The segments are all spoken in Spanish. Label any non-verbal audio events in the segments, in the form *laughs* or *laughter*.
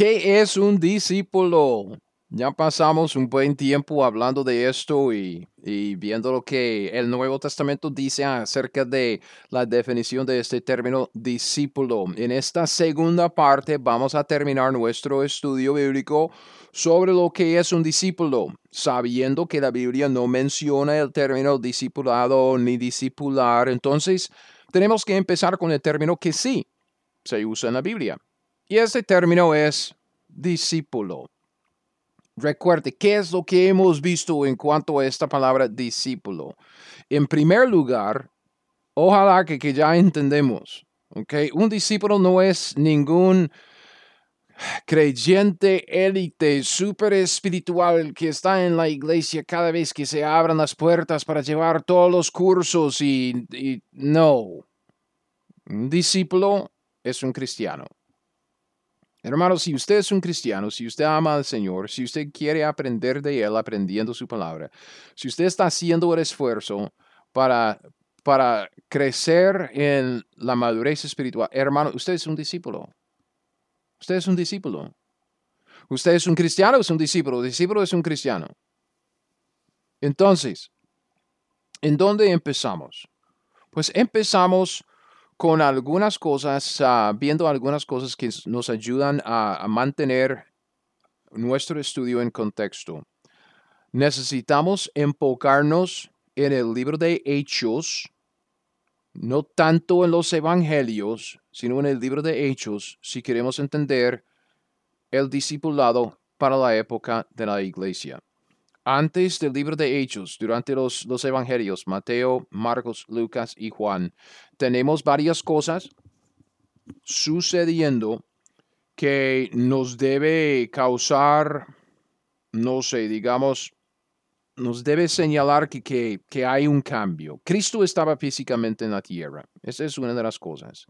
¿Qué es un discípulo? Ya pasamos un buen tiempo hablando de esto y, viendo lo que el Nuevo Testamento dice acerca de la definición de este término discípulo. En esta segunda parte vamos a terminar nuestro estudio bíblico sobre lo que es un discípulo, sabiendo que la Biblia no menciona el término discipulado ni discipular. Entonces, tenemos que empezar con el término que sí se usa en la Biblia. Y ese término es discípulo. Recuerde, ¿qué es lo que hemos visto en cuanto a esta palabra discípulo? En primer lugar, ojalá que, ya entendemos, ¿ok? Un discípulo no es ningún creyente élite, súper espiritual que está en la iglesia cada vez que se abran las puertas para llevar todos los cursos y, y no. Un discípulo es un cristiano. Hermano, si usted es un cristiano, si usted ama al Señor, si usted quiere aprender de Él aprendiendo su palabra, si usted está haciendo el esfuerzo para, para crecer en la madurez espiritual, hermano, usted es un discípulo. Usted es un discípulo. Usted es un cristiano es un discípulo. discípulo es un cristiano. Entonces, ¿en dónde empezamos? Pues empezamos con algunas cosas, ah, viendo algunas cosas que nos ayudan a, mantener nuestro estudio en contexto. Necesitamos enfocarnos en el libro de Hechos, no tanto en los evangelios, sino en el libro de Hechos, si queremos entender el discipulado para la época de la iglesia antes del libro de Hechos, durante los, los evangelios, Mateo, Marcos, Lucas y Juan, tenemos varias cosas sucediendo que nos debe causar, no sé, digamos, nos debe señalar que, que, que, hay un cambio. Cristo estaba físicamente en la tierra. Esa es una de las cosas.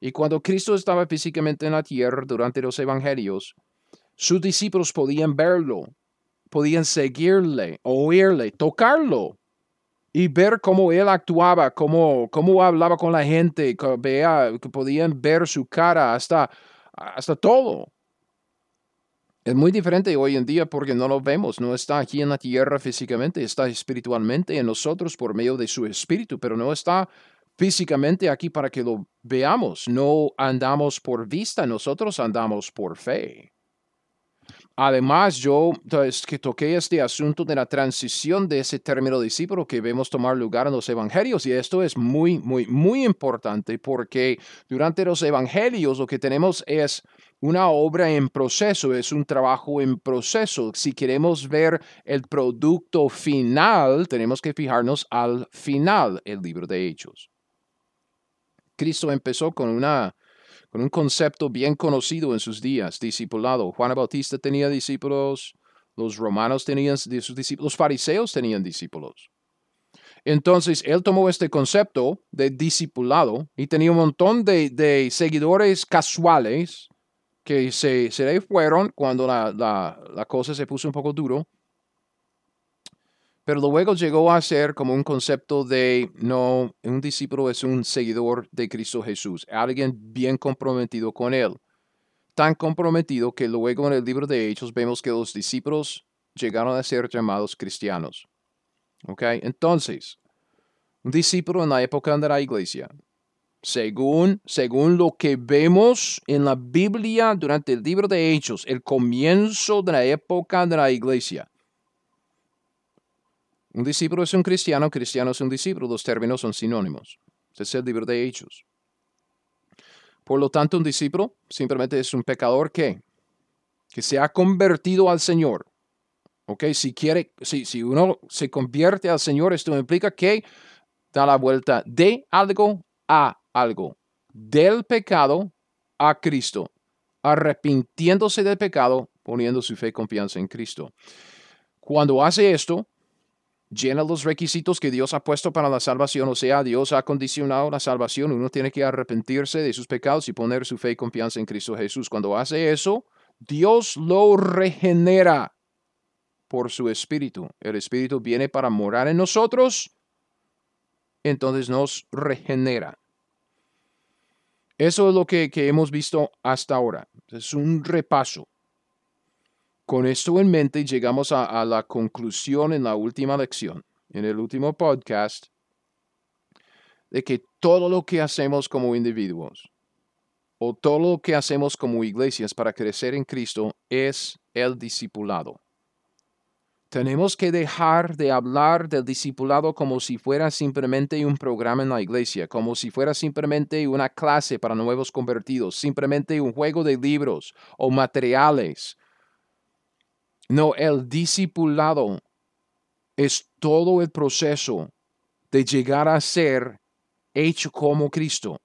Y cuando Cristo estaba físicamente en la tierra durante los evangelios, sus discípulos podían verlo, podían seguirle, oírle, tocarlo y ver cómo él actuaba, cómo, cómo hablaba con la gente, que podían ver su cara, hasta, hasta todo. Es muy diferente hoy en día porque no lo vemos, no está aquí en la tierra físicamente, está espiritualmente en nosotros por medio de su espíritu, pero no está físicamente aquí para que lo veamos. No andamos por vista, nosotros andamos por fe. Además, yo entonces, que toqué este asunto de la transición de ese término discípulo que vemos tomar lugar en los evangelios y esto es muy, muy, muy importante porque durante los evangelios lo que tenemos es una obra en proceso, es un trabajo en proceso. Si queremos ver el producto final, tenemos que fijarnos al final, el libro de Hechos. Cristo empezó con una con un concepto bien conocido en sus días, discipulado. Juan Bautista tenía discípulos, los romanos tenían sus discípulos, los fariseos tenían discípulos. Entonces, él tomó este concepto de discipulado y tenía un montón de, seguidores casuales que se, se le fueron cuando la, la cosa se puso un poco duro pero luego llegó a ser como un concepto de, no, un discípulo es un seguidor de Cristo Jesús, alguien bien comprometido con Él. Tan comprometido que luego en el libro de Hechos vemos que los discípulos llegaron a ser llamados cristianos. ¿Ok? Entonces, un discípulo en la época de la iglesia, según, según lo que vemos en la Biblia durante el libro de Hechos, el comienzo de la época de la iglesia, un discípulo es un cristiano, cristiano es un discípulo, los términos son sinónimos. Este es el libro de Hechos. Por lo tanto, un discípulo simplemente es un pecador que, que se ha convertido al Señor. ¿Ok? Si quiere, si, si uno se convierte al Señor, esto implica que da la vuelta de algo a algo. Del pecado a Cristo. Arrepintiéndose del pecado poniendo su fe y confianza en Cristo. Cuando hace esto, llena los requisitos que Dios ha puesto para la salvación, o sea, Dios ha condicionado la salvación, uno tiene que arrepentirse de sus pecados y poner su fe y confianza en Cristo Jesús. Cuando hace eso, Dios lo regenera por su Espíritu. El Espíritu viene para morar en nosotros, entonces nos regenera. Eso es lo que, hemos visto hasta ahora. Es un repaso. Con esto en mente llegamos a, la conclusión en la última lección, en el último podcast, de que todo lo que hacemos como individuos o todo lo que hacemos como iglesias para crecer en Cristo es el discipulado. Tenemos que dejar de hablar del discipulado como si fuera simplemente un programa en la iglesia, como si fuera simplemente una clase para nuevos convertidos, simplemente un juego de libros o materiales no, el discipulado es todo el proceso de llegar a ser hecho como Cristo,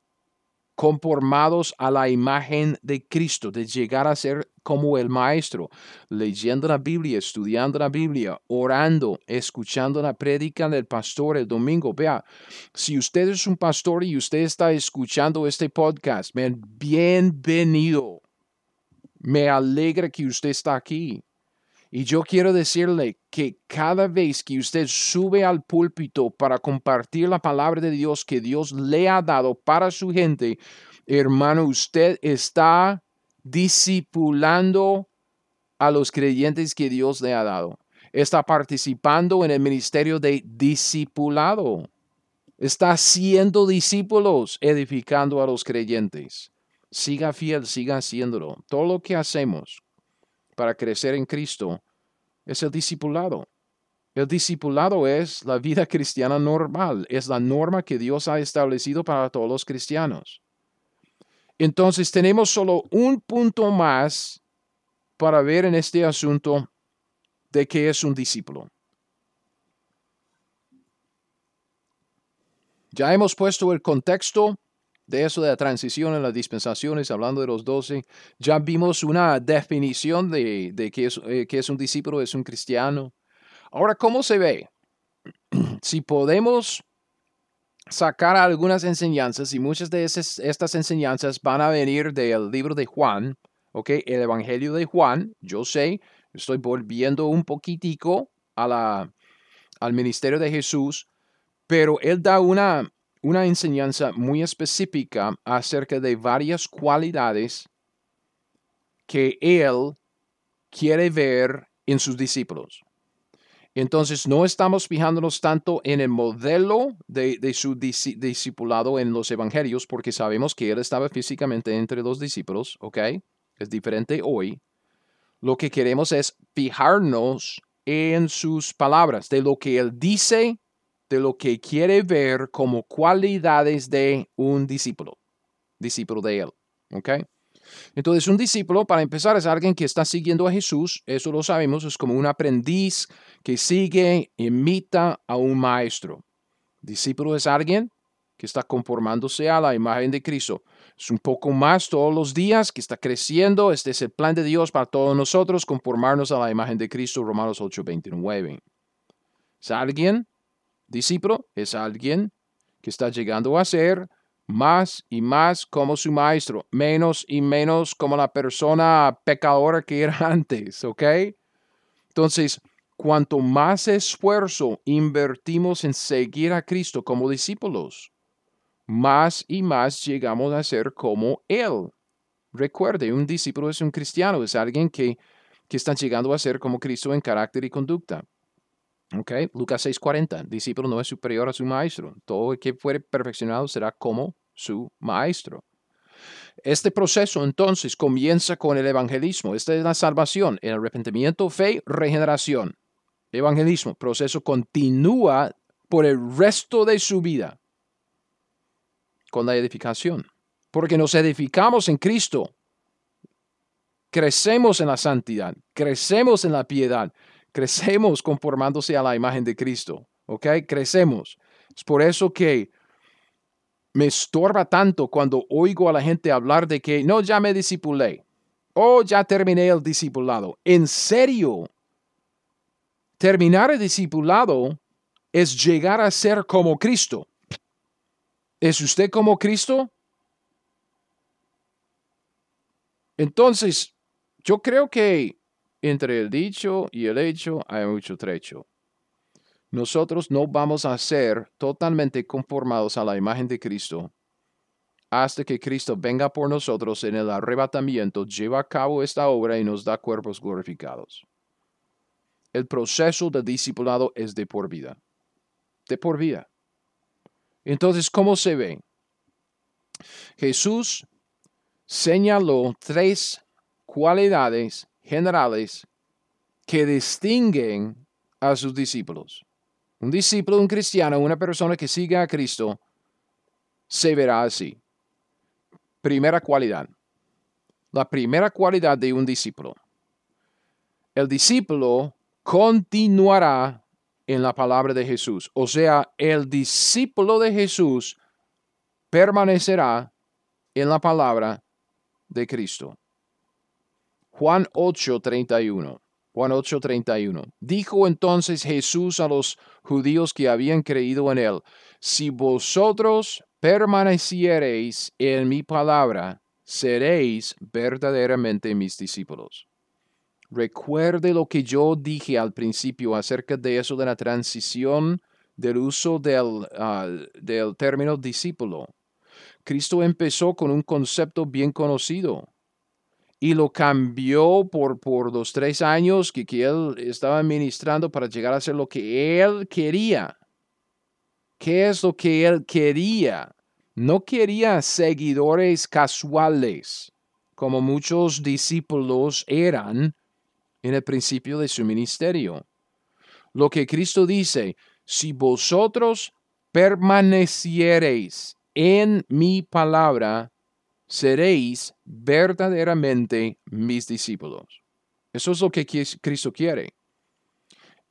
conformados a la imagen de Cristo, de llegar a ser como el Maestro, leyendo la Biblia, estudiando la Biblia, orando, escuchando la prédica del pastor el domingo. Vea, si usted es un pastor y usted está escuchando este podcast, bienvenido. Me alegra que usted está aquí. Y yo quiero decirle que cada vez que usted sube al púlpito para compartir la palabra de Dios que Dios le ha dado para su gente, hermano, usted está discipulando a los creyentes que Dios le ha dado. Está participando en el ministerio de discipulado. Está haciendo discípulos, edificando a los creyentes. Siga fiel, siga haciéndolo. Todo lo que hacemos para crecer en Cristo es el discipulado. El discipulado es la vida cristiana normal, es la norma que Dios ha establecido para todos los cristianos. Entonces tenemos solo un punto más para ver en este asunto de qué es un discípulo. Ya hemos puesto el contexto de eso de la transición en las dispensaciones, hablando de los doce, ya vimos una definición de, de qué, es, eh, es un discípulo, es un cristiano. Ahora, ¿cómo se ve? *clears throat* si podemos sacar algunas enseñanzas, y muchas de esas, estas enseñanzas van a venir del libro de Juan, ¿ok? El Evangelio de Juan, yo sé, estoy volviendo un poquitico a la, al ministerio de Jesús, pero él da una, una enseñanza muy específica acerca de varias cualidades que él quiere ver en sus discípulos. Entonces, no estamos fijándonos tanto en el modelo de, su discipulado en los evangelios, porque sabemos que él estaba físicamente entre los discípulos, ¿ok? Es diferente hoy. Lo que queremos es fijarnos en sus palabras, de lo que él dice de lo que quiere ver como cualidades de un discípulo, discípulo de él. ¿Ok? Entonces, un discípulo, para empezar, es alguien que está siguiendo a Jesús, eso lo sabemos, es como un aprendiz que sigue, imita a un maestro. Discípulo es alguien que está conformándose a la imagen de Cristo. Es un poco más todos los días, que está creciendo. Este es el plan de Dios para todos nosotros, conformarnos a la imagen de Cristo, Romanos 8:29. Es alguien Discípulo es alguien que está llegando a ser más y más como su maestro, menos y menos como la persona pecadora que era *laughs* antes, ¿ok? Entonces, cuanto más esfuerzo invertimos en seguir a Cristo como discípulos, más y más llegamos a ser como Él. Recuerde, un discípulo es un cristiano, es alguien que, que está llegando a ser como Cristo en carácter y conducta. Okay. Lucas 6:40, discípulo no es superior a su maestro. Todo el que fuere perfeccionado será como su maestro. Este proceso entonces comienza con el evangelismo. Esta es la salvación, el arrepentimiento, fe, regeneración. Evangelismo, proceso continúa por el resto de su vida con la edificación. Porque nos edificamos en Cristo. Crecemos en la santidad, crecemos en la piedad, Crecemos conformándose a la imagen de Cristo. ¿Ok? Crecemos. Es por eso que me estorba tanto cuando oigo a la gente hablar de que no, ya me disipulé. Oh, ya terminé el discipulado. En serio, terminar el discipulado es llegar a ser como Cristo. ¿Es usted como Cristo? Entonces, yo creo que entre el dicho y el hecho hay mucho trecho. Nosotros no vamos a ser totalmente conformados a la imagen de Cristo hasta que Cristo venga por nosotros en el arrebatamiento, lleva a cabo esta obra y nos da cuerpos glorificados. El proceso de discipulado es de por vida. De por vida. Entonces, ¿cómo se ve? Jesús señaló tres cualidades generales que distinguen a sus discípulos. Un discípulo, un cristiano, una persona que sigue a Cristo, se verá así. Primera cualidad. La primera cualidad de un discípulo. El discípulo continuará en la palabra de Jesús. O sea, el discípulo de Jesús permanecerá en la palabra de Cristo. Juan 8:31. Juan 8:31. Dijo entonces Jesús a los judíos que habían creído en él, si vosotros permaneciereis en mi palabra, seréis verdaderamente mis discípulos. Recuerde lo que yo dije al principio acerca de eso de la transición del uso del, ah, del término discípulo. Cristo empezó con un concepto bien conocido y lo cambió por, por los tres años que, que él estaba ministrando para llegar a ser lo que él quería. ¿Qué es lo que él quería? No quería seguidores casuales, como muchos discípulos eran en el principio de su ministerio. Lo que Cristo dice, si vosotros permaneciereis en mi palabra, seréis verdaderamente mis discípulos. Eso es lo que Cristo quiere.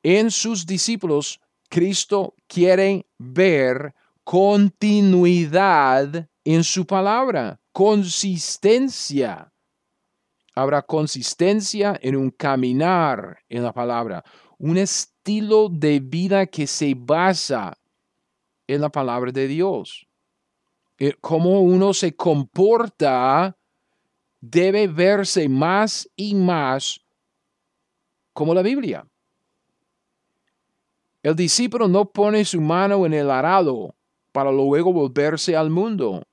En sus discípulos, Cristo quiere ver continuidad en su palabra, consistencia. Habrá consistencia en un caminar en la palabra, un estilo de vida que se basa en la palabra de Dios. Eh, cómo uno se comporta debe verse más y más como la Biblia. El discípulo no pone su mano en el arado para luego volverse al mundo.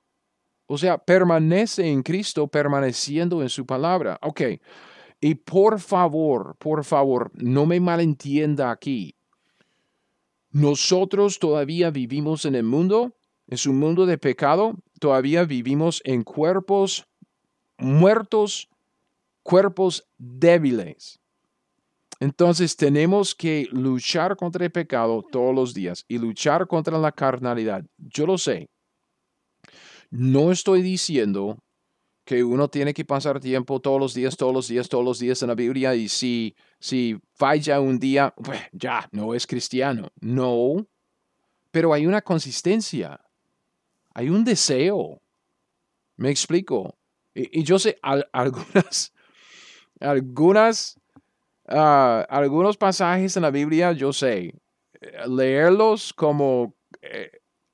O sea, permanece en Cristo, permaneciendo en su palabra. Ok. Y por favor, por favor, no me malentienda aquí. Nosotros todavía vivimos en el mundo, es un mundo de pecado, todavía vivimos en cuerpos muertos, cuerpos débiles. Entonces tenemos que luchar contra el pecado todos los días y luchar contra la carnalidad. Yo lo sé. No estoy diciendo que uno tiene que pasar tiempo todos los días, todos los días, todos los días en la Biblia y si, si falla un día, pues ya, no es cristiano. No, pero hay una consistencia, hay un deseo. Me explico. Y, yo sé *laughs* algunas, algunas Ah, algunos pasajes en la Biblia, yo sé, leerlos como eh,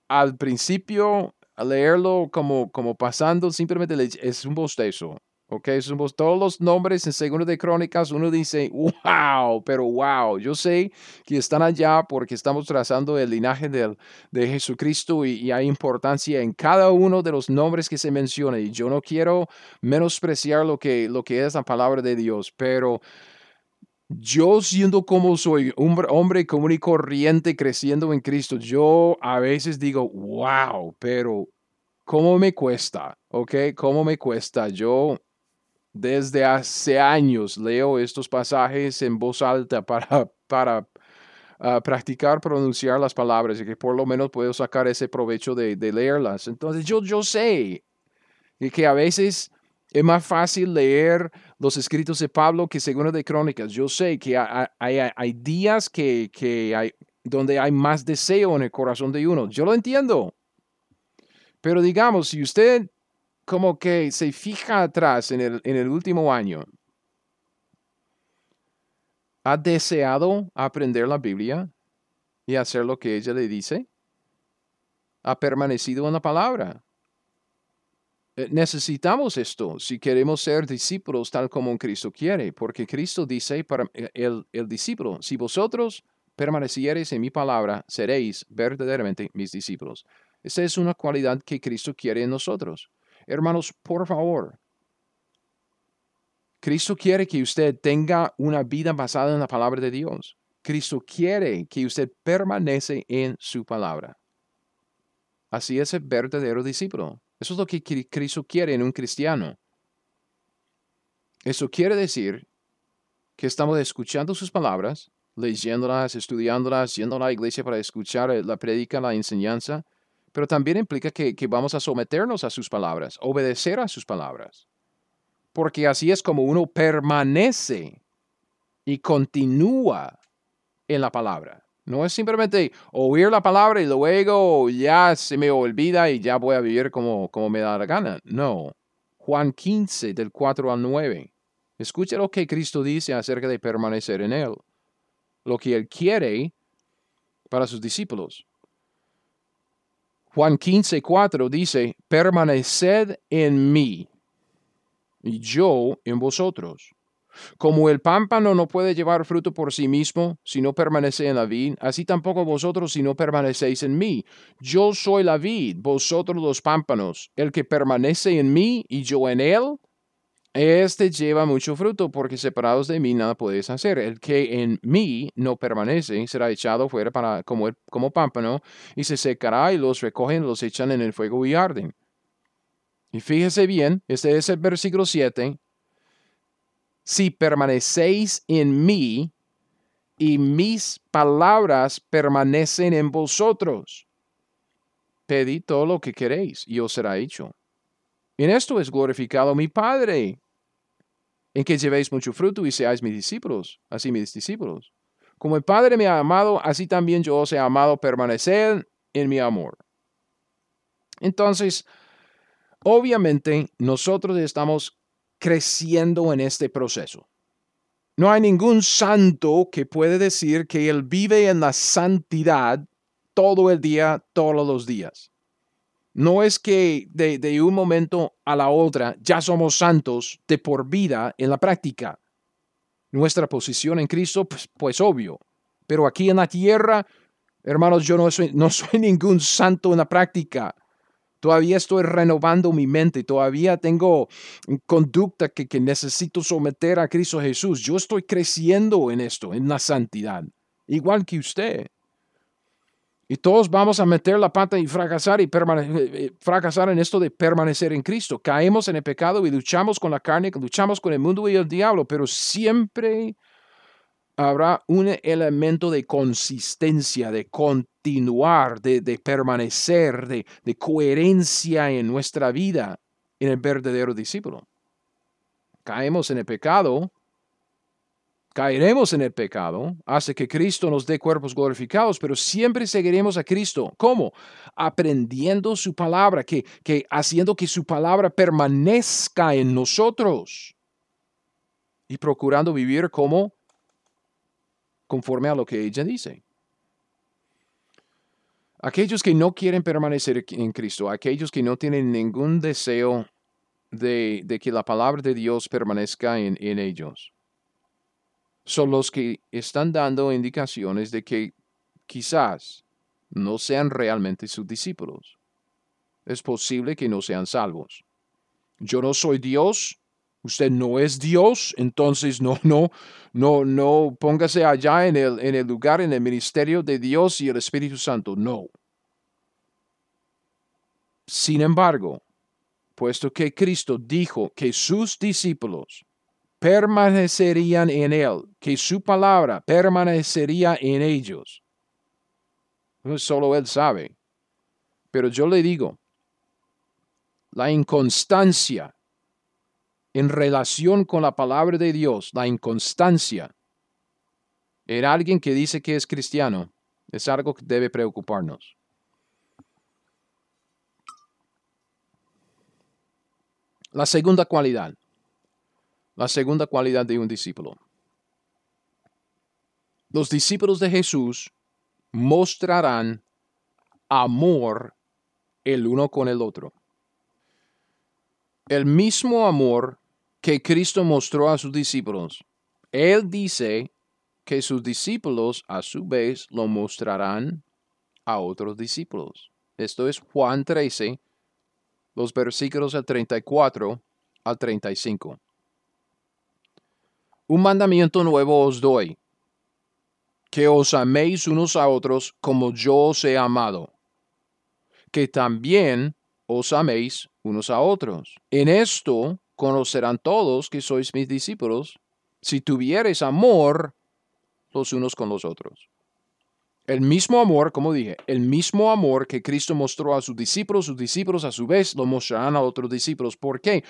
al principio, leerlo como, como pasando, simplemente es un bostezo. Ok, somos todos los nombres en Segundo de Crónicas, uno dice, wow, pero wow, yo sé que están allá porque estamos trazando el linaje de, de Jesucristo y, y, hay importancia en cada uno de los nombres que se menciona y yo no quiero menospreciar lo que, lo que es la palabra de Dios, pero yo siendo como soy, un hombre común y corriente creciendo en Cristo, yo a veces digo, wow, pero ¿cómo me cuesta? ¿Ok? ¿Cómo me cuesta? Yo desde hace años leo estos pasajes en voz alta para, *laughs* para ah, practicar pronunciar las palabras y que por lo menos puedo sacar ese provecho de, de leerlas. Entonces yo, yo sé que a veces es más fácil leer los escritos de Pablo que Segundo de Crónicas. Yo sé que hay, días que, hay, donde hay más deseo en el corazón de uno. Yo lo entiendo. Pero digamos, si usted como que se fija atrás en el, en el último año, ¿ha deseado aprender la Biblia y hacer lo que ella le dice? ¿Ha permanecido en la palabra? Eh, necesitamos esto si queremos ser discípulos tal como Cristo quiere, porque Cristo dice para eh, el, el discípulo, si vosotros permaneciereis en mi palabra, seréis verdaderamente mis discípulos. Esa es una cualidad que Cristo quiere en nosotros. Hermanos, por favor, Cristo quiere que usted tenga una vida basada en la palabra de Dios. Cristo quiere que usted permanece en su palabra. Así es el verdadero discípulo. Eso es lo que Cristo quiere en un cristiano. Eso quiere decir que estamos escuchando sus palabras, leyéndolas, estudiándolas, yendo a la iglesia para escuchar eh, la predica, la enseñanza, pero también implica que, vamos a someternos a sus palabras, obedecer a sus palabras. Porque así es como uno permanece y continúa en la palabra. No es simplemente oír la palabra y luego ya se me olvida y ya voy a vivir como, como me da la gana. No. Juan 15 del 4 al 9. Escucha lo que Cristo dice acerca de permanecer en Él. Lo que Él quiere para sus discípulos. Juan 15, 4 dice, permaneced en mí y yo en vosotros. Como el pámpano no puede llevar fruto por sí mismo si no permanece en la vid, así tampoco vosotros si no permanecéis en mí. Yo soy la vid, vosotros los pámpanos. El que permanece en mí y yo en él, este lleva mucho fruto, porque separados de mí nada podéis hacer. El que en mí no permanece será echado fuera para, como, como pámpano y se secará y los recogen, los echan en el fuego y arden. Y fíjese bien, este es el versículo 7 si permanecéis en mí y mis palabras permanecen en vosotros. Pedid todo lo que queréis y os será hecho. En esto es glorificado mi Padre, en que llevéis mucho fruto y seáis mis discípulos, así mis discípulos. Como el Padre me ha amado, así también yo os he amado, permanecer en mi amor. Entonces, obviamente nosotros estamos creciendo en este proceso. No hay ningún santo que puede decir que él vive en la santidad todo el día, todos los días. No es que de, un momento a la otra ya somos santos de por vida en la práctica. Nuestra posición en Cristo, pues, pues obvio. Pero aquí en la tierra, hermanos, yo no soy, no *laughs* soy ningún santo en la práctica. Todavía estoy renovando mi mente, todavía tengo conducta que, que necesito someter a Cristo Jesús. Yo estoy creciendo en esto, en la santidad, igual que usted. Y todos vamos a meter la pata y fracasar y eh, eh, fracasar en esto de permanecer en Cristo. Caemos en el pecado y luchamos con la carne, luchamos con el mundo y el diablo, pero siempre habrá un elemento de consistencia, de continuar, de, permanecer, de, de coherencia en nuestra vida en el verdadero discípulo. Caemos en el pecado, caeremos en el pecado, hace que Cristo nos dé cuerpos glorificados, pero siempre seguiremos a Cristo. ¿Cómo? Aprendiendo su palabra, que, que haciendo que su palabra permanezca en nosotros y procurando vivir como conforme a lo que ella dice. Aquellos que no quieren permanecer en Cristo, aquellos que no tienen ningún deseo de, que la palabra de Dios permanezca en, en ellos, son los que están dando indicaciones de que quizás no sean realmente sus discípulos. Es posible que no sean salvos. Yo no soy Dios, usted no es Dios, entonces no, *laughs* no, no, no póngase allá en el, en el lugar, en el ministerio de Dios y el Espíritu Santo. No. Sin embargo, puesto que Cristo dijo que sus discípulos permanecerían en Él, que su palabra permanecería en ellos, solo Él sabe. Pero yo le digo, la inconstancia en relación con la palabra de Dios, la inconstancia en alguien que dice que es cristiano, es algo que debe preocuparnos. La segunda cualidad. La segunda cualidad de un discípulo. Los discípulos de Jesús mostrarán amor el uno con el otro. El mismo amor que Cristo mostró a sus discípulos. Él dice que sus discípulos a su vez lo mostrarán a otros discípulos. Esto es Juan 13, los versículos del 34 al 35. Un mandamiento nuevo os doy, que os améis unos a otros como yo os he amado, que también os améis unos a otros. En esto conocerán todos que sois mis discípulos, si tuviereis amor los unos con los otros. El mismo amor, como dije, el mismo amor que Cristo mostró a sus discípulos, sus discípulos a su vez lo mostrarán a otros discípulos. ¿Por qué?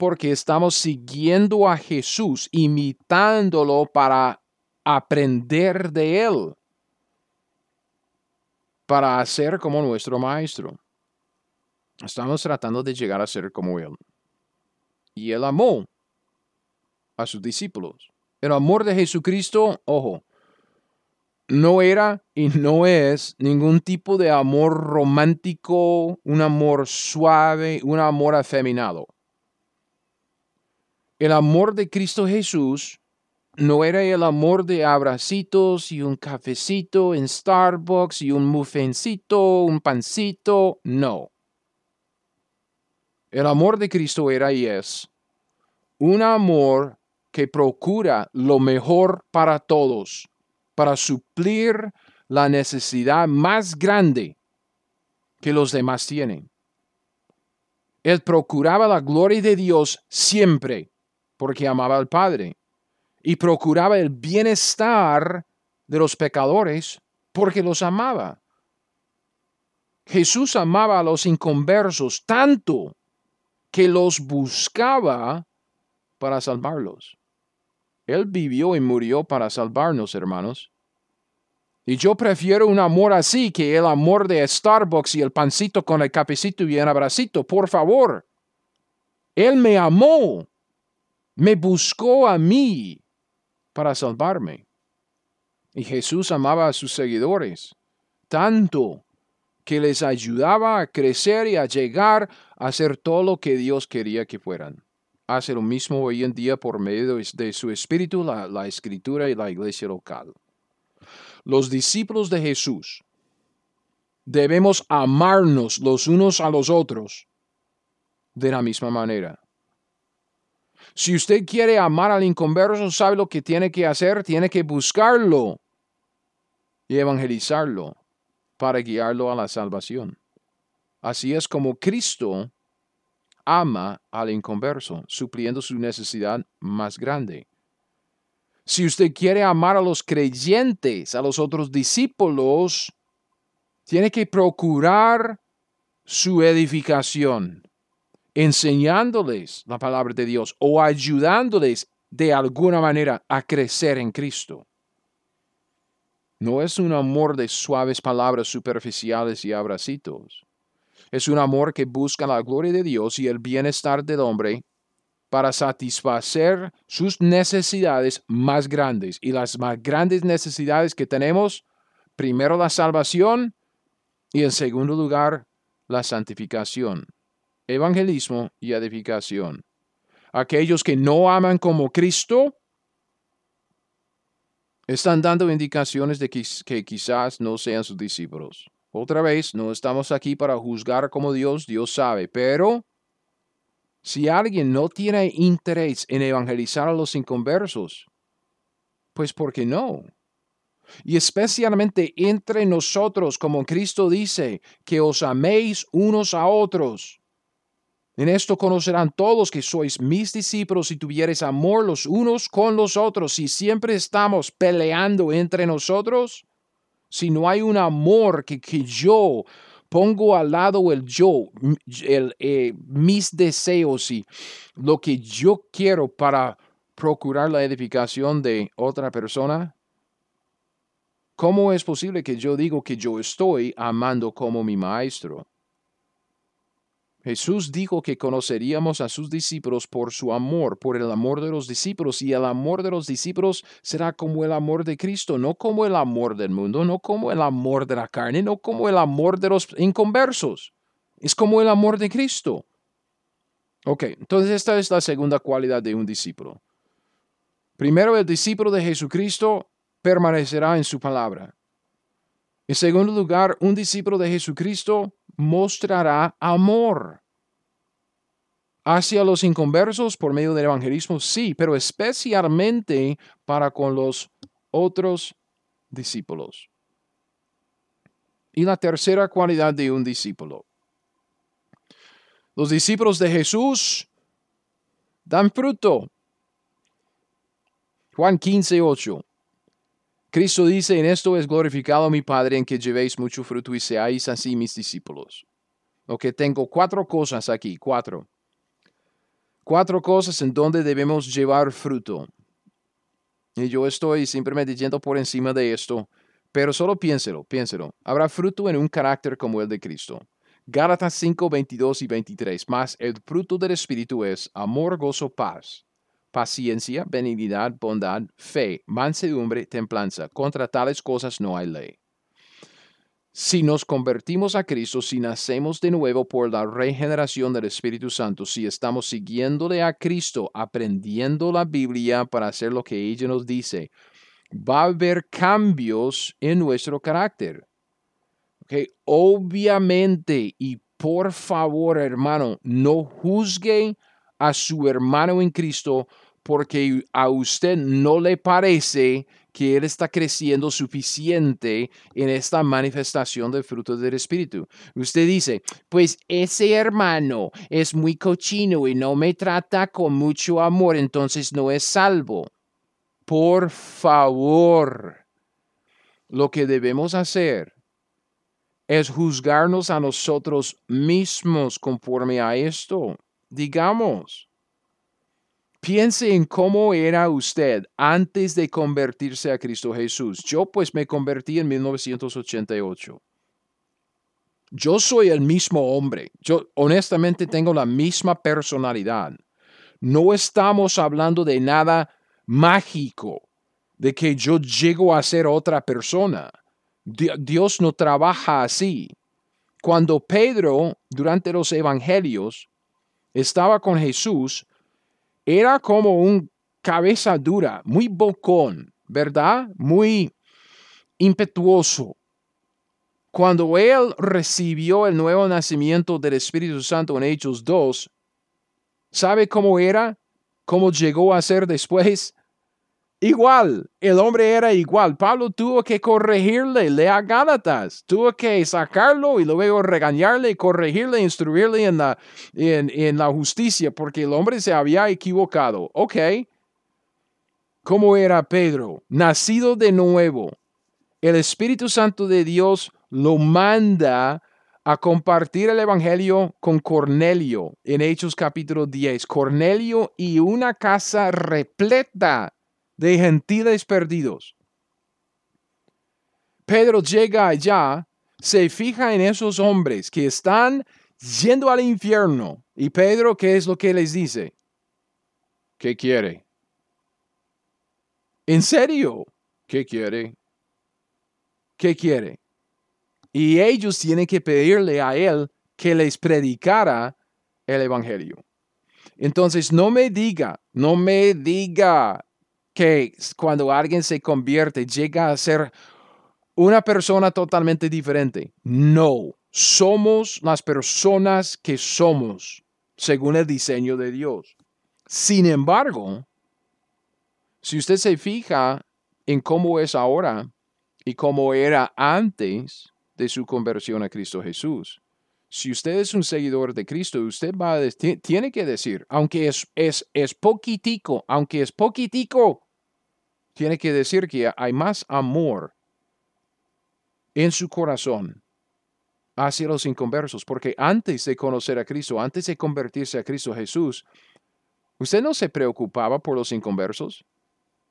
Porque estamos siguiendo a Jesús, imitándolo para aprender de Él, para hacer como nuestro Maestro. Estamos tratando de llegar a ser como Él. Y Él amó a sus discípulos. El amor de Jesucristo, ojo, no era y no es ningún tipo de amor romántico, un amor suave, un amor afeminado. El amor de Cristo Jesús no era el amor de abracitos y un cafecito en Starbucks y un mufencito, un pancito, no. El amor de Cristo era y es un amor que procura lo mejor para todos, para suplir la necesidad más grande que los demás tienen. Él procuraba la gloria de Dios siempre, porque amaba al Padre, y procuraba el bienestar de los pecadores, porque los amaba. Jesús amaba a los inconversos tanto que los buscaba para salvarlos. Él vivió y murió para salvarnos, hermanos. Y yo prefiero un amor así que el amor de Starbucks y el pancito con el cafecito y el abracito. Por favor. Él me amó. Me buscó a mí para salvarme. Y Jesús amaba a sus seguidores tanto que les ayudaba a crecer y a llegar a ser todo lo que Dios quería que fueran hace lo mismo hoy en día por medio de su espíritu, la, escritura y la iglesia local. Los discípulos de Jesús debemos amarnos los unos a los otros de la misma manera. Si usted quiere amar al inconverso, sabe lo que tiene que hacer, tiene que buscarlo y evangelizarlo para guiarlo a la salvación. Así es como Cristo ama al inconverso, supliendo su necesidad más grande. Si usted quiere amar a los creyentes, a los otros discípulos, tiene que procurar su edificación, enseñándoles la palabra de Dios o ayudándoles de alguna manera a crecer en Cristo. No es un amor de suaves palabras superficiales y abracitos. Es un amor que busca la gloria de Dios y el bienestar del hombre para satisfacer sus necesidades más grandes. Y las más grandes necesidades que tenemos, primero la salvación y en segundo lugar la santificación, evangelismo y edificación. Aquellos que no aman como Cristo están dando indicaciones de que, quizás no sean sus discípulos. Otra vez, no estamos aquí para juzgar como Dios, Dios sabe, pero si alguien no tiene interés en evangelizar a los inconversos, pues ¿por qué no? Y especialmente entre nosotros, como Cristo dice, que os améis unos a otros. En esto conocerán todos que sois mis discípulos si tuviereis amor los unos con los otros. Si siempre estamos peleando entre nosotros, si no hay un amor que, yo pongo al lado el yo, el, eh, mis deseos y lo que yo quiero para procurar la edificación de otra persona, ¿cómo es posible que yo digo que yo estoy amando como mi maestro? Jesús dijo que conoceríamos a sus discípulos por su amor, por el amor de los discípulos, y el amor de los discípulos será como el amor de Cristo, no como el amor del mundo, no como el amor de la carne, no como el amor de los inconversos. Es como el amor de Cristo. Ok, entonces esta es la segunda cualidad de un discípulo. Primero, el discípulo de Jesucristo permanecerá en su palabra. En segundo lugar, un discípulo de Jesucristo mostrará amor hacia los inconversos por medio del evangelismo, sí, pero especialmente para con los otros discípulos. Y la tercera cualidad de un discípulo. Los discípulos de Jesús dan fruto. Juan 15, 8. Cristo dice, en esto es glorificado mi Padre, en que llevéis mucho fruto y seáis así mis discípulos. Ok, tengo cuatro cosas aquí, cuatro. Cuatro cosas en donde debemos llevar fruto. Y yo estoy simplemente yendo por encima de esto, pero solo piénselo, piénselo. Habrá fruto en un carácter como el de Cristo. Gálatas 5, 22 y 23. Más el fruto del Espíritu es amor, gozo, paz paciencia, benignidad, bondad, fe, mansedumbre, templanza. Contra tales cosas no hay ley. Si nos convertimos a Cristo, si nacemos de nuevo por la regeneración del Espíritu Santo, si estamos siguiéndole a Cristo, aprendiendo la Biblia para hacer lo que ella nos dice, va a haber cambios en nuestro carácter. Okay. Obviamente, y por favor, hermano, no juzgue a su hermano en Cristo porque a usted no le parece que él está creciendo suficiente en esta manifestación del fruto del Espíritu. Usted dice, pues ese hermano es muy cochino y no me trata con mucho amor, entonces no es salvo. Por favor, lo que debemos hacer es juzgarnos a nosotros mismos conforme a esto digamos. Piense en cómo era usted antes de convertirse a Cristo Jesús. Yo pues me convertí en 1988. Yo soy el mismo hombre. Yo honestamente tengo la misma personalidad. No estamos hablando de nada mágico, de que yo llego a ser otra persona. Dios no trabaja así. Cuando Pedro, durante los evangelios, estaba con Jesús, era como un cabeza dura, muy bocón, ¿verdad? Muy impetuoso. Cuando él recibió el nuevo nacimiento del Espíritu Santo en Hechos 2, ¿sabe cómo era? ¿Cómo llegó a ser después? Igual, el hombre era igual. Pablo tuvo que corregirle, lea Gálatas, tuvo que sacarlo y luego regañarle, corregirle, instruirle en la, en, en la justicia, porque el hombre se había equivocado. Ok. ¿Cómo era Pedro? Nacido de nuevo. El Espíritu Santo de Dios lo manda a compartir el Evangelio con Cornelio en Hechos capítulo 10. Cornelio y una casa repleta de gentiles perdidos. Pedro llega allá, se fija en esos hombres que están yendo al infierno. Y Pedro, ¿qué es lo que les dice? ¿Qué quiere? ¿En serio? ¿Qué quiere? ¿Qué quiere? Y ellos tienen que pedirle a él que les predicara el Evangelio. Entonces, no me diga, no me diga que cuando alguien se convierte llega a ser una persona totalmente diferente. No, somos las personas que somos según el diseño de Dios. Sin embargo, si usted se fija en cómo es ahora y cómo era antes de su conversión a Cristo Jesús, si usted es un seguidor de Cristo, usted va a tiene que decir, aunque es, es, es poquitico, aunque es poquitico, tiene que decir que hay más amor en su corazón hacia los inconversos, porque antes de conocer a Cristo, antes de convertirse a Cristo Jesús, usted no se preocupaba por los inconversos.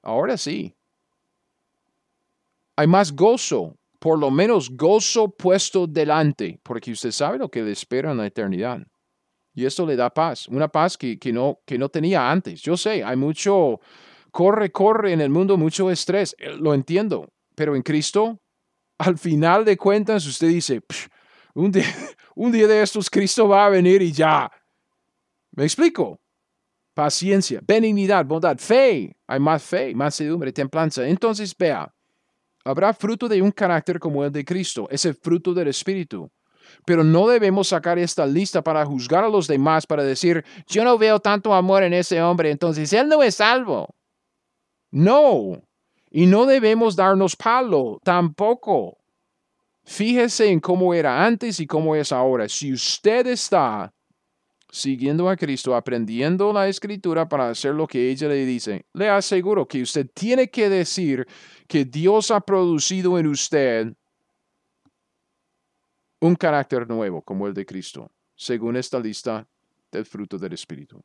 Ahora sí. Hay más gozo por lo menos gozo puesto delante, porque usted sabe lo que le espera en la eternidad. Y esto le da paz, una paz que, que, no, que no tenía antes. Yo sé, hay mucho, corre, corre en el mundo, mucho estrés, eh, lo entiendo, pero en Cristo, al final de cuentas, usted dice, un día, *laughs* un día de estos Cristo va a venir y ya. ¿Me explico? Paciencia, benignidad, bondad, fe. Hay más fe, más sedumbre, templanza. Entonces, vea, habrá fruto de un carácter como el de Cristo, ese fruto del Espíritu. Pero no debemos sacar esta lista para juzgar a los demás, para decir, yo no veo tanto amor en ese hombre, entonces él no es salvo. No. Y no debemos darnos palo tampoco. Fíjese en cómo era antes y cómo es ahora. Si usted está siguiendo a Cristo, aprendiendo la escritura para hacer lo que ella le dice, le aseguro que usted tiene que decir que Dios ha producido en usted un carácter nuevo como el de Cristo, según esta lista del fruto del Espíritu.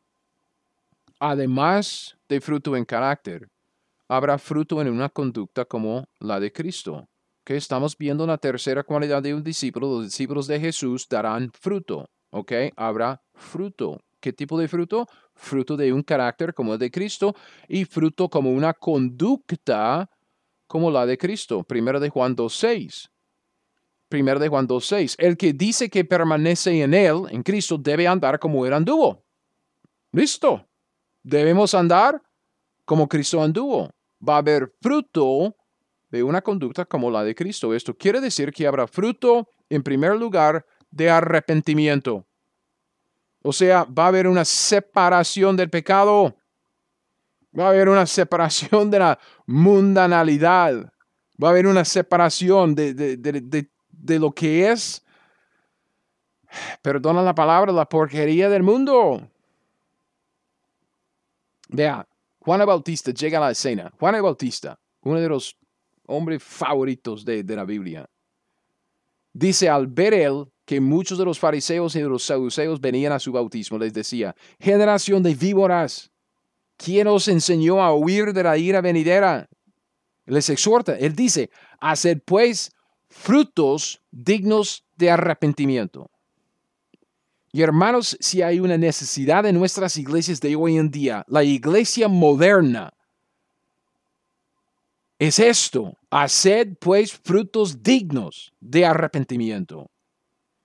Además de fruto en carácter, habrá fruto en una conducta como la de Cristo, que estamos viendo la tercera cualidad de un discípulo. Los discípulos de Jesús darán fruto, ¿ok? Habrá fruto. ¿Qué tipo de fruto? Fruto de un carácter como el de Cristo y fruto como una conducta como la de Cristo. Primero de Juan 2.6. Primero de Juan 2.6. El que dice que permanece en él, en Cristo, debe andar como él anduvo. Listo. Debemos andar como Cristo anduvo. Va a haber fruto de una conducta como la de Cristo. Esto quiere decir que habrá fruto, en primer lugar, de arrepentimiento. O sea, va a haber una separación del pecado. Va a haber una separación de la mundanalidad. Va a haber una separación de, de lo que es, perdona la palabra, la porquería del mundo. Vea, Juan Bautista llega a la escena. Juan Bautista, uno de los hombres favoritos de, la Biblia, dice al ver él que muchos de los fariseos y de los saduceos venían a su bautismo, les decía, generación de víboras, ¿quién os enseñó a huir de la ira venidera? Les exhorta, él dice, haced pues frutos dignos de arrepentimiento. Y hermanos, si hay una necesidad en nuestras iglesias de hoy en día, la iglesia moderna, es esto, haced pues frutos dignos de arrepentimiento.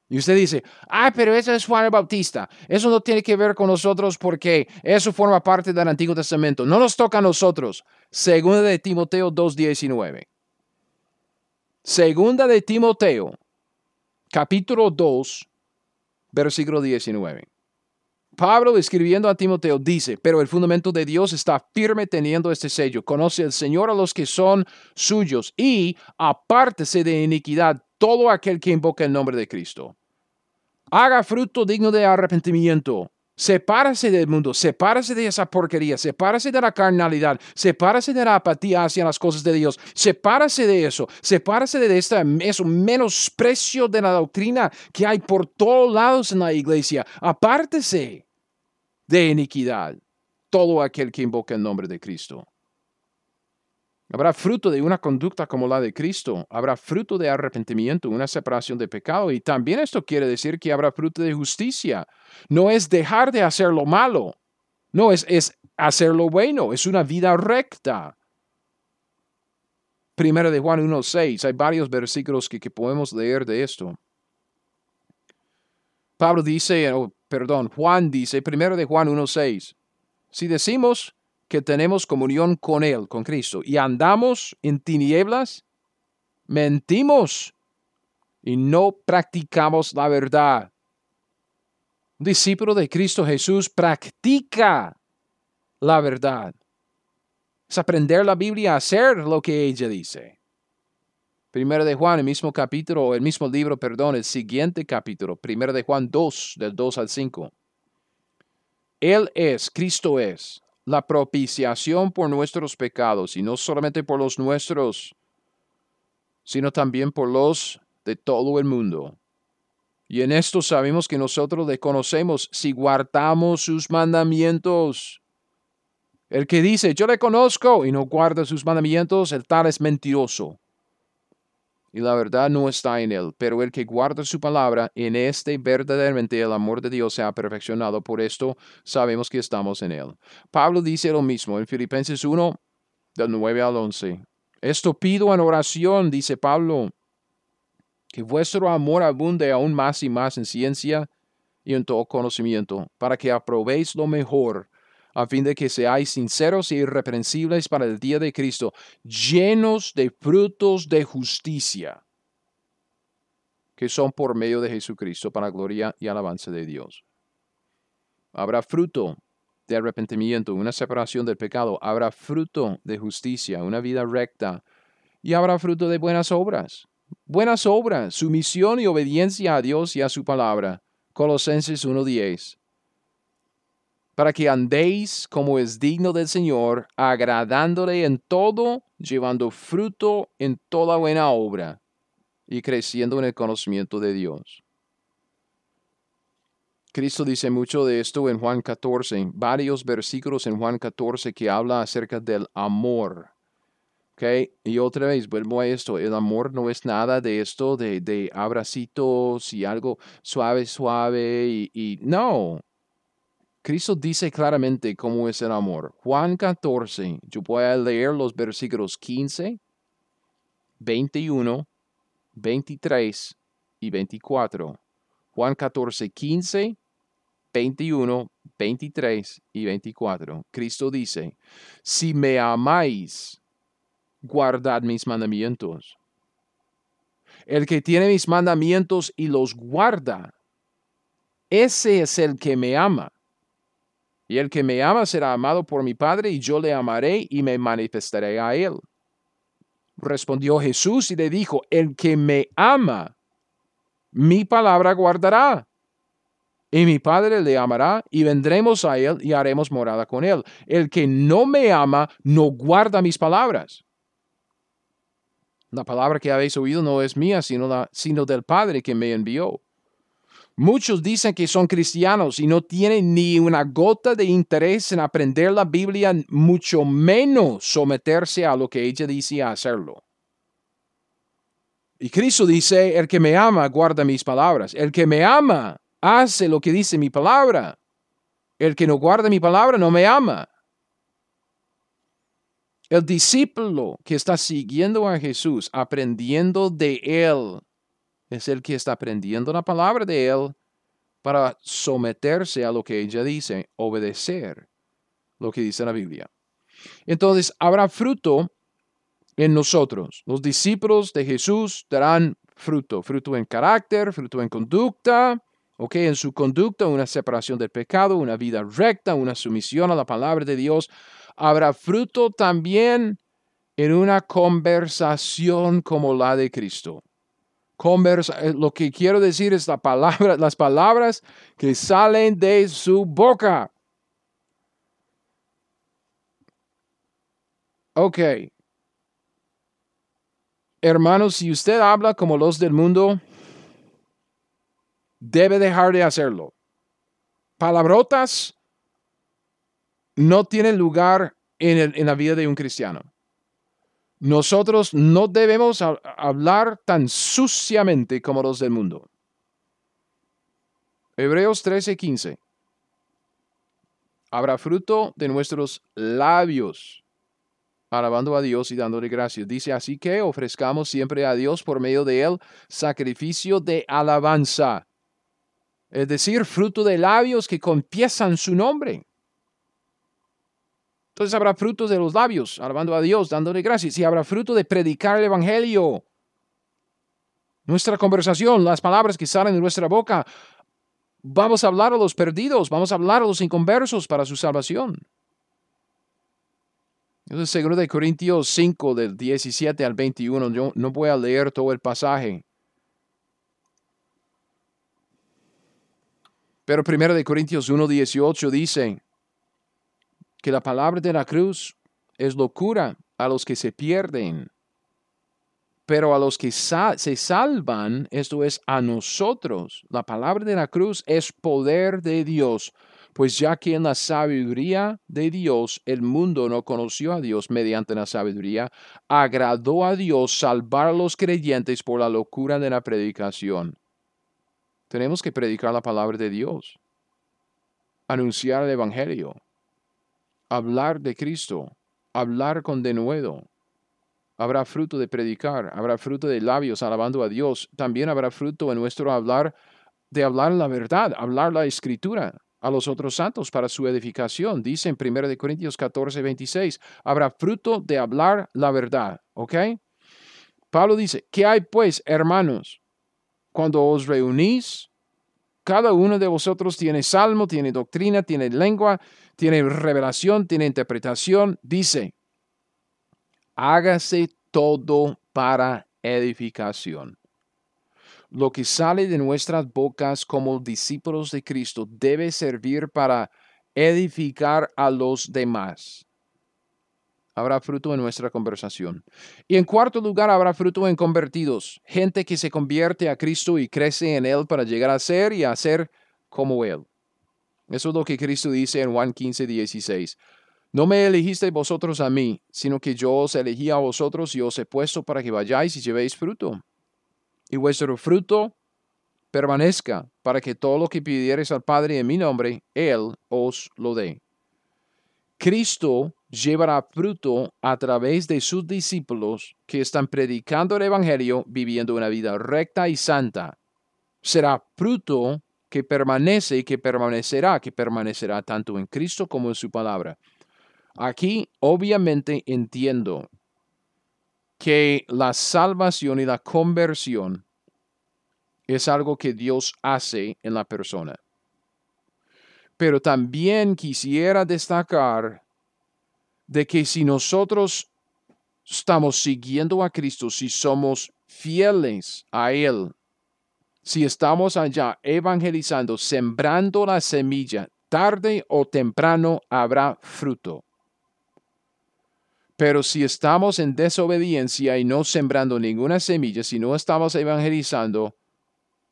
Y usted dice, ah, pero eso es Juan el Bautista. Eso no tiene que ver con nosotros porque eso forma parte del Antiguo Testamento. No nos toca a nosotros. Segunda de Timoteo 2.19. Segunda de Timoteo, capítulo 2, versículo 19. Pablo escribiendo a Timoteo dice, pero el fundamento de Dios está firme teniendo este sello. Conoce el Señor a los que son suyos y apártese de iniquidad todo aquel que invoca el nombre de Cristo. Haga fruto digno de arrepentimiento. Sepárase del mundo, sepárase de esa porquería, sepárase de la carnalidad, sepárase de la apatía hacia las cosas de Dios, sepárase de eso, sepárase de este eso, menosprecio de la doctrina que hay por todos lados en la iglesia. Apártese de iniquidad todo aquel que invoca el nombre de Cristo. Habrá fruto de una conducta como la de Cristo. Habrá fruto de arrepentimiento, una separación de pecado. Y también esto quiere decir que habrá fruto de justicia. No es dejar de hacer lo malo. No, es, es hacer lo bueno. Es una vida recta. Primero de Juan 1.6. Hay varios versículos que, que, podemos leer de esto. Pablo dice, perdón, Juan dice, primero de Juan 1.6. Si decimos que tenemos comunión con Él, con Cristo, y andamos en tinieblas, mentimos y no practicamos la verdad. Un discípulo de Cristo Jesús practica la verdad. Es aprender la Biblia a hacer lo que ella dice. Primero de Juan, el mismo capítulo, el mismo libro, perdón, el siguiente capítulo, primero de Juan 2, del 2 al 5. Él es, Cristo es, la propiciación por nuestros pecados, y no solamente por los nuestros, sino también por los de todo el mundo. Y en esto sabemos que nosotros le conocemos si guardamos sus mandamientos. El que dice, yo le conozco y no guarda sus mandamientos, el tal es mentiroso. Y la verdad no está en él. Pero el que guarda su palabra, en este verdaderamente el amor de Dios se ha perfeccionado. Por esto sabemos que estamos en él. Pablo dice lo mismo en Filipenses 1, del 9 al 11. Esto pido en oración, dice Pablo, que vuestro amor abunde aún más y más en ciencia y en todo conocimiento, para que aprobéis lo mejor, a fin de que seáis sinceros e irreprensibles para el día de Cristo, llenos de frutos de justicia, que son por medio de Jesucristo para gloria y alabanza de Dios. Habrá fruto de arrepentimiento, una separación del pecado, habrá fruto de justicia, una vida recta, y habrá fruto de buenas obras. Buenas obras, sumisión y obediencia a Dios y a su palabra. Colosenses 1.10. Para que andéis como es digno del Señor, agradándole en todo, llevando fruto en toda buena obra y creciendo en el conocimiento de Dios. Cristo dice mucho de esto en Juan 14, varios versículos en Juan 14 que habla acerca del amor. Okay. Y otra vez, vuelvo a esto, el amor no es nada de esto de, de abracitos y algo suave, suave y, y no. Cristo dice claramente cómo es el amor. Juan 14, yo voy a leer los versículos 15, 21, 23 y 24. Juan 14, 15, 21, 23 y 24. Cristo dice, si me amáis, guardad mis mandamientos. El que tiene mis mandamientos y los guarda, ese es el que me ama. Y el que me ama será amado por mi Padre, y yo le amaré y me manifestaré a él. Respondió Jesús y le dijo, el que me ama, mi palabra guardará. Y mi Padre le amará y vendremos a él y haremos morada con él. El que no me ama no guarda mis palabras. La palabra que habéis oído no es mía, sino, la, sino del Padre que me envió. Muchos dicen que son cristianos y no tienen ni una gota de interés en aprender la Biblia, mucho menos someterse a lo que ella dice hacerlo. Y Cristo dice, el que me ama guarda mis palabras. El que me ama hace lo que dice mi palabra. El que no guarda mi palabra no me ama. El discípulo que está siguiendo a Jesús, aprendiendo de Él, es el que está aprendiendo la palabra de Él para someterse a lo que ella dice, obedecer lo que dice la Biblia. Entonces, habrá fruto en nosotros. Los discípulos de Jesús darán fruto, fruto en carácter, fruto en conducta, ok, en su conducta una separación del pecado, una vida recta, una sumisión a la palabra de Dios, habrá fruto también en una conversación como la de Cristo. Conversa, eh, lo que quiero decir es la palabra, las palabras que salen de su boca. Ok. Hermanos, si usted habla como los del mundo, debe dejar de hacerlo. Palabrotas no tiene lugar en, la vida de un cristiano. Nosotros no debemos hablar tan suciamente como los del mundo. Hebreos 13:15. Habrá fruto de nuestros labios, alabando a Dios y dándole gracias. Dice así que ofrezcamos siempre a Dios por medio de él sacrificio de alabanza, es decir, fruto de labios que confiesan su nombre. Entonces habrá frutos de los labios, alabando a Dios, dándole gracias, y habrá fruto de predicar el Evangelio. Nuestra conversación, las palabras que salen de nuestra boca, vamos a hablar a los perdidos, vamos a hablar a los inconversos para su salvación. Entonces, segundo de Corintios 5, del 17 al 21, yo no voy a leer todo el pasaje. Pero primero de Corintios 1, 18 dice, que la palabra de la cruz es locura a los que se pierden, pero a los que se salvan, esto es a nosotros, la palabra de la cruz es poder de Dios Pues ya que en la sabiduría de Dios el mundo no conoció a Dios mediante la sabiduría, agradó a Dios salvar a los creyentes por la locura de la predicación. Tenemos que predicar la palabra de Dios, anunciar el Evangelio, hablar de Cristo, hablar con denuedo. Habrá fruto de predicar, habrá fruto de labios alabando a Dios. También habrá fruto en nuestro hablar de hablar la verdad, hablar la escritura a los otros santos para su edificación. Dice en 1 Corintios 14, 26, habrá fruto de hablar la verdad. ¿Ok? Pablo dice, ¿qué hay pues, hermanos? Cuando os reunís, cada uno de vosotros tiene salmo, tiene doctrina, tiene lengua, tiene revelación, tiene interpretación. Dice, hágase todo para edificación. Lo que sale de nuestras bocas como discípulos de Cristo debe servir para edificar a los demás. Habrá fruto en nuestra conversación. Y en cuarto lugar, habrá fruto en convertidos, gente que se convierte a Cristo y crece en Él para llegar a ser y a ser como Él. Eso es lo que Cristo dice en Juan 15, 16. No me elegiste vosotros a mí, sino que yo os elegí a vosotros y os he puesto para que vayáis y llevéis fruto. Y vuestro fruto permanezca, para que todo lo que pidiereis al Padre en mi nombre, Él os lo dé. Cristo llevará fruto a través de sus discípulos que están predicando el Evangelio, viviendo una vida recta y santa. Será fruto que permanece y que permanecerá, que permanecerá tanto en Cristo como en su palabra. Aquí obviamente entiendo que la salvación y la conversión es algo que Dios hace en la persona. Pero también quisiera destacar de que si nosotros estamos siguiendo a Cristo, si somos fieles a Él, si estamos allá evangelizando, sembrando la semilla, tarde o temprano habrá fruto. Pero si estamos en desobediencia y no sembrando ninguna semilla, si no estamos evangelizando,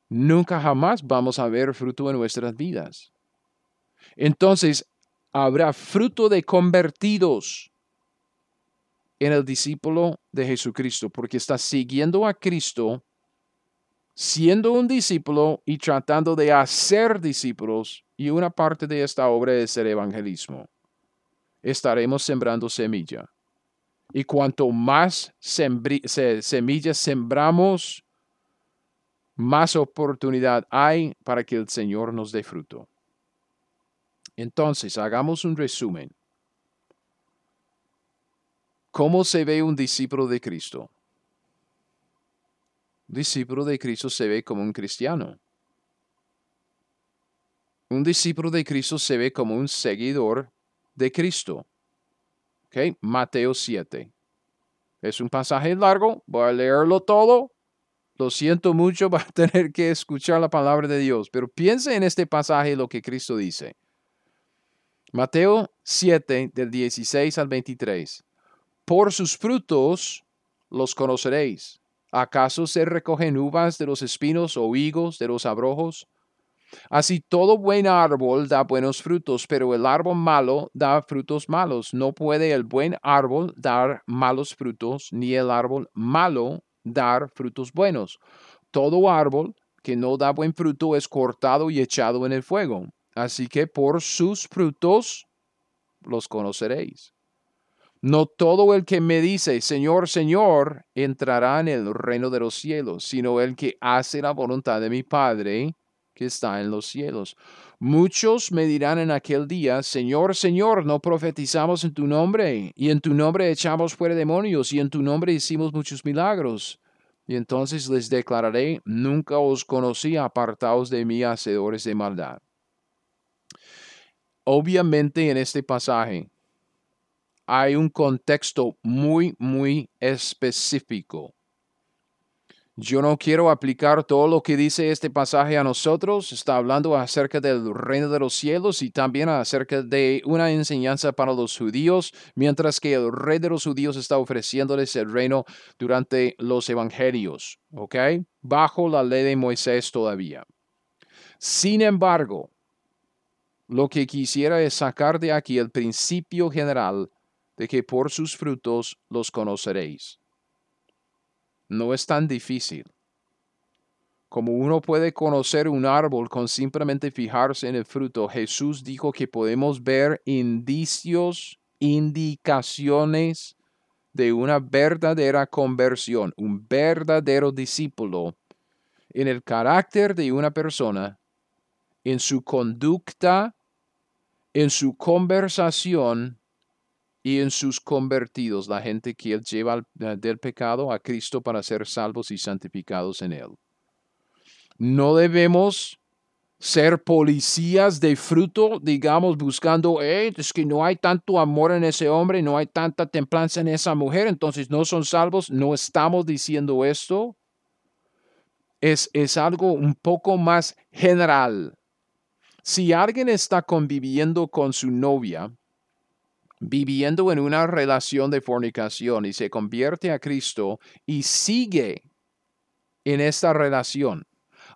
nunca jamás vamos a ver fruto en nuestras vidas. Entonces, habrá fruto de convertidos en el discípulo de Jesucristo, porque está siguiendo a Cristo, siendo un discípulo y tratando de hacer discípulos, y una parte de esta obra es el evangelismo. Estaremos sembrando semilla. Y cuanto más semillas sembramos, más oportunidad hay para que el Señor nos dé fruto. Entonces, hagamos un resumen. ¿Cómo se ve un discípulo de Cristo? Un discípulo de Cristo se ve como un cristiano. Un discípulo de Cristo se ve como un seguidor de Cristo. Mateo 7. Es un pasaje largo, voy a leerlo todo. Lo siento mucho, *laughs* va a tener que escuchar la palabra de Dios, pero piense en este pasaje lo que Cristo dice. Mateo 7, del 16 al 23. Por sus frutos los conoceréis. ¿Acaso se recogen uvas de los espinos o higos de los abrojos? Así todo buen árbol da buenos frutos, pero el árbol malo da frutos malos. No puede el buen árbol dar malos frutos, ni el árbol malo dar frutos buenos. Todo árbol que no da buen fruto es cortado y echado en el fuego. Así que por sus frutos los conoceréis. No todo el que me dice, Señor, Señor, entrará en el reino de los cielos, sino el que hace la voluntad de mi Padre que está en los cielos. Muchos me dirán en aquel día, Señor, Señor, no profetizamos en tu nombre, y en tu nombre echamos fuera demonios, y en tu nombre hicimos muchos milagros. Y entonces les declararé, nunca os conocí, apartaos de mí, hacedores de maldad. Obviamente en este pasaje hay un contexto muy, muy específico yo no quiero aplicar todo lo que dice este pasaje a nosotros. Está hablando acerca del reino de los cielos y también acerca de una enseñanza para los judíos, mientras que el rey de los judíos está ofreciéndoles el reino durante los evangelios, ¿ok? Bajo la ley de Moisés todavía. Sin embargo, lo que quisiera es sacar de aquí el principio general de que por sus frutos los conoceréis. No es tan difícil. Como uno puede conocer un árbol con simplemente fijarse en el fruto, Jesús dijo que podemos ver indicios, indicaciones de una verdadera conversión, un verdadero discípulo en el carácter de una persona, en su conducta, en su conversación y en sus convertidos, la gente que él lleva del pecado a Cristo para ser salvos y santificados en él. No debemos ser policías de fruto, digamos, buscando, es que no hay tanto amor en ese hombre, no hay tanta templanza en esa mujer, entonces no son salvos. No estamos diciendo esto. Es, es algo un poco más general. Si alguien está conviviendo con su novia, viviendo en una relación de fornicación y se convierte a Cristo y sigue en esta relación,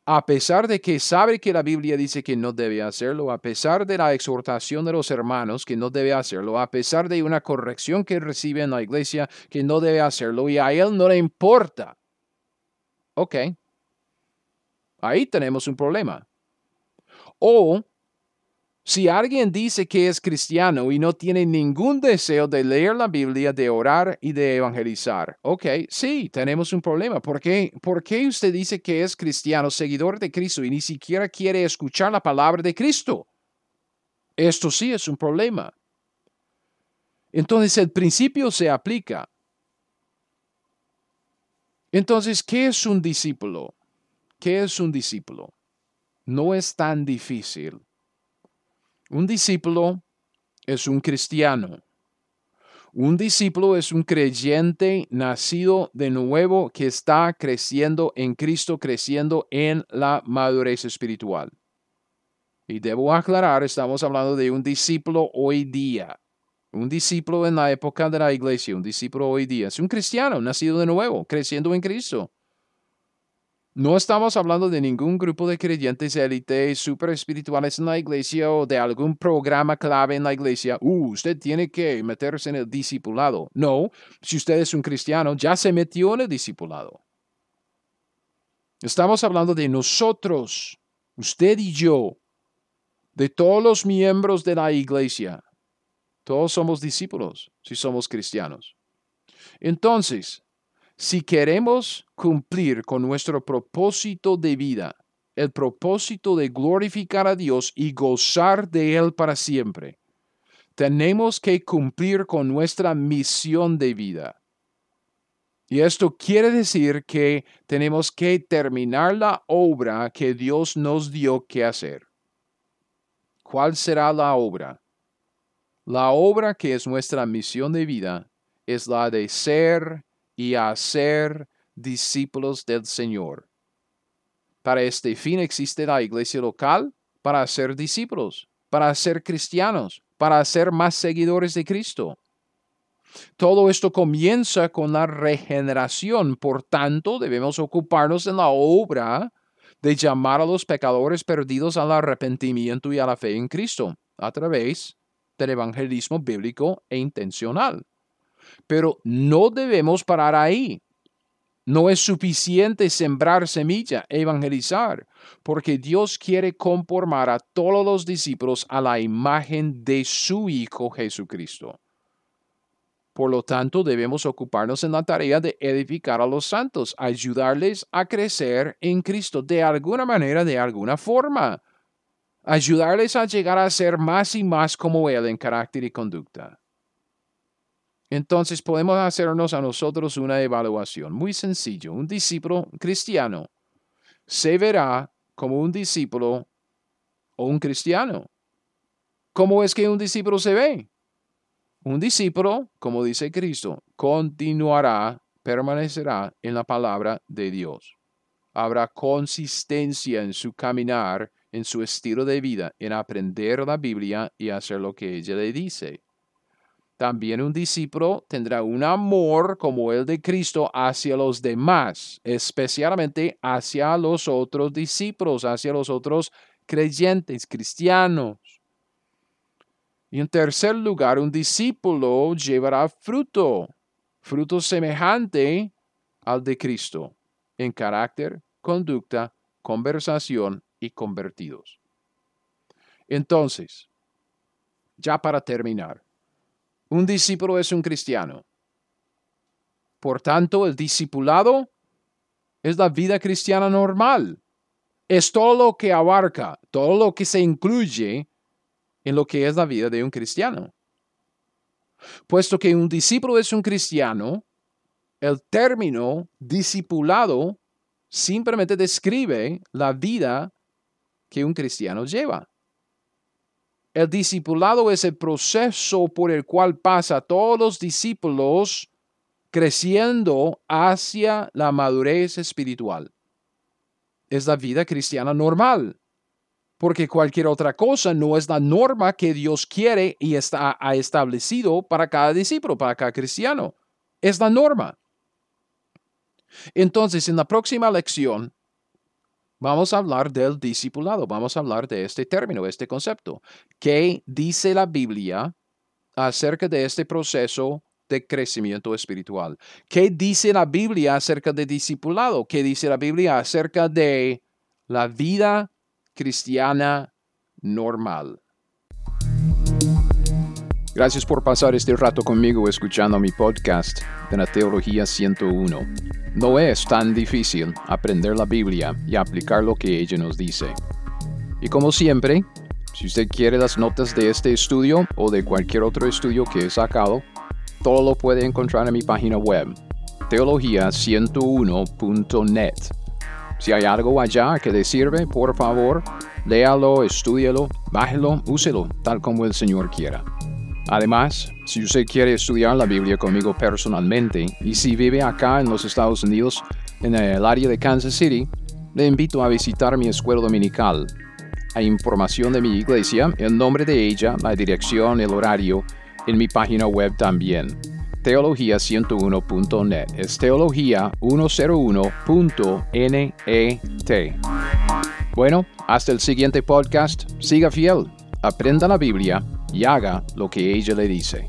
a pesar de que sabe que la Biblia dice que no debe hacerlo, a pesar de la exhortación de los hermanos que no debe hacerlo, a pesar de una corrección que recibe en la iglesia que no debe hacerlo y a él no le importa. Ok, ahí tenemos un problema. O si alguien dice que es cristiano y no tiene ningún deseo de leer la Biblia, de orar y de evangelizar, ok, sí, tenemos un problema. ¿Por qué? ¿Por qué usted dice que es cristiano, seguidor de Cristo y ni siquiera quiere escuchar la palabra de Cristo? Esto sí es un problema. Entonces el principio se aplica. Entonces, ¿qué es un discípulo? ¿Qué es un discípulo? No es tan difícil un discípulo es un cristiano. Un discípulo es un creyente nacido de nuevo que está creciendo en Cristo, creciendo en la madurez espiritual. Y debo aclarar, estamos hablando de un discípulo hoy día. Un discípulo en la época de la iglesia, un discípulo hoy día. Es un cristiano nacido de nuevo, creciendo en Cristo. No estamos hablando de ningún grupo de creyentes élite super espirituales en la iglesia o de algún programa clave en la iglesia. Uh, usted tiene que meterse en el discipulado. No, si usted es un cristiano, ya se metió en el discipulado. Estamos hablando de nosotros, usted y yo, de todos los miembros de la iglesia. Todos somos discípulos si somos cristianos. Entonces, si queremos cumplir con nuestro propósito de vida, el propósito de glorificar a Dios y gozar de Él para siempre, tenemos que cumplir con nuestra misión de vida. Y esto quiere decir que tenemos que terminar la obra que Dios nos dio que hacer. ¿Cuál será la obra? La obra que es nuestra misión de vida es la de ser y a ser discípulos del Señor. Para este fin existe la iglesia local para ser discípulos, para ser cristianos, para ser más seguidores de Cristo. Todo esto comienza con la regeneración, por tanto debemos ocuparnos en la obra de llamar a los pecadores perdidos al arrepentimiento y a la fe en Cristo a través del evangelismo bíblico e intencional. Pero no debemos parar ahí. No es suficiente sembrar semilla, evangelizar, porque Dios quiere conformar a todos los discípulos a la imagen de su Hijo Jesucristo. Por lo tanto, debemos ocuparnos en la tarea de edificar a los santos, ayudarles a crecer en Cristo de alguna manera, de alguna forma, ayudarles a llegar a ser más y más como Él en carácter y conducta. Entonces podemos hacernos a nosotros una evaluación. Muy sencillo. Un discípulo cristiano se verá como un discípulo o un cristiano. ¿Cómo es que un discípulo se ve? Un discípulo, como dice Cristo, continuará, permanecerá en la palabra de Dios. Habrá consistencia en su caminar, en su estilo de vida, en aprender la Biblia y hacer lo que ella le dice. También un discípulo tendrá un amor como el de Cristo hacia los demás, especialmente hacia los otros discípulos, hacia los otros creyentes, cristianos. Y en tercer lugar, un discípulo llevará fruto, fruto semejante al de Cristo, en carácter, conducta, conversación y convertidos. Entonces, ya para terminar, un discípulo es un cristiano. Por tanto, el discipulado es la vida cristiana normal. Es todo lo que abarca, todo lo que se incluye en lo que es la vida de un cristiano. Puesto que un discípulo es un cristiano, el término discipulado simplemente describe la vida que un cristiano lleva. El discipulado es el proceso por el cual pasa todos los discípulos creciendo hacia la madurez espiritual. Es la vida cristiana normal, porque cualquier otra cosa no es la norma que Dios quiere y está, ha establecido para cada discípulo, para cada cristiano. Es la norma. Entonces, en la próxima lección, vamos a hablar del discipulado, vamos a hablar de este término, este concepto. ¿Qué dice la Biblia acerca de este proceso de crecimiento espiritual. ¿Qué dice la Biblia acerca de discipulado? ¿Qué dice la Biblia acerca de la vida cristiana normal? Gracias por pasar este rato conmigo escuchando mi podcast de la Teología 101. No es tan difícil aprender la Biblia y aplicar lo que ella nos dice. Y como siempre, si usted quiere las notas de este estudio o de cualquier otro estudio que he sacado, todo lo puede encontrar en mi página web, teología101.net. Si hay algo allá que le sirve, por favor, léalo, estúdialo, bájelo, úselo, tal como el Señor quiera. Además, si usted quiere estudiar la Biblia conmigo personalmente y si vive acá en los Estados Unidos, en el área de Kansas City, le invito a visitar mi escuela dominical. Hay información de mi iglesia, el nombre de ella, la dirección, el horario en mi página web también. Teología101.net. Es teología101.net. Bueno, hasta el siguiente podcast. Siga fiel, aprenda la Biblia y haga lo que ella le dice.